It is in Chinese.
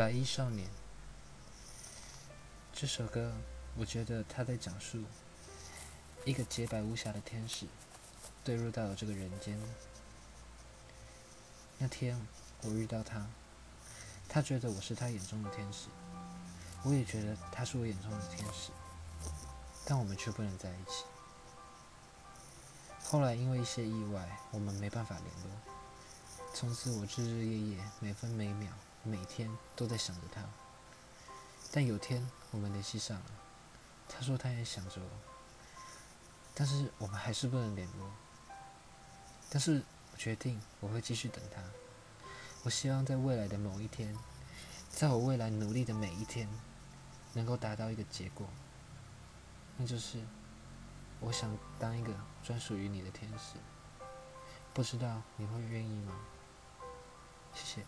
白衣少年这首歌，我觉得他在讲述一个洁白无瑕的天使坠入到了这个人间。那天我遇到他，他觉得我是他眼中的天使，我也觉得他是我眼中的天使，但我们却不能在一起。后来因为一些意外，我们没办法联络。从此我日日夜夜、每分每秒、每天都在想着他。但有天我们联系上了，他说他也想着我，但是我们还是不能联络。但是我决定我会继续等他。我希望在未来的某一天，在我未来努力的每一天，能够达到一个结果，那就是我想当一个专属于你的天使。不知道你会愿意吗？谢谢。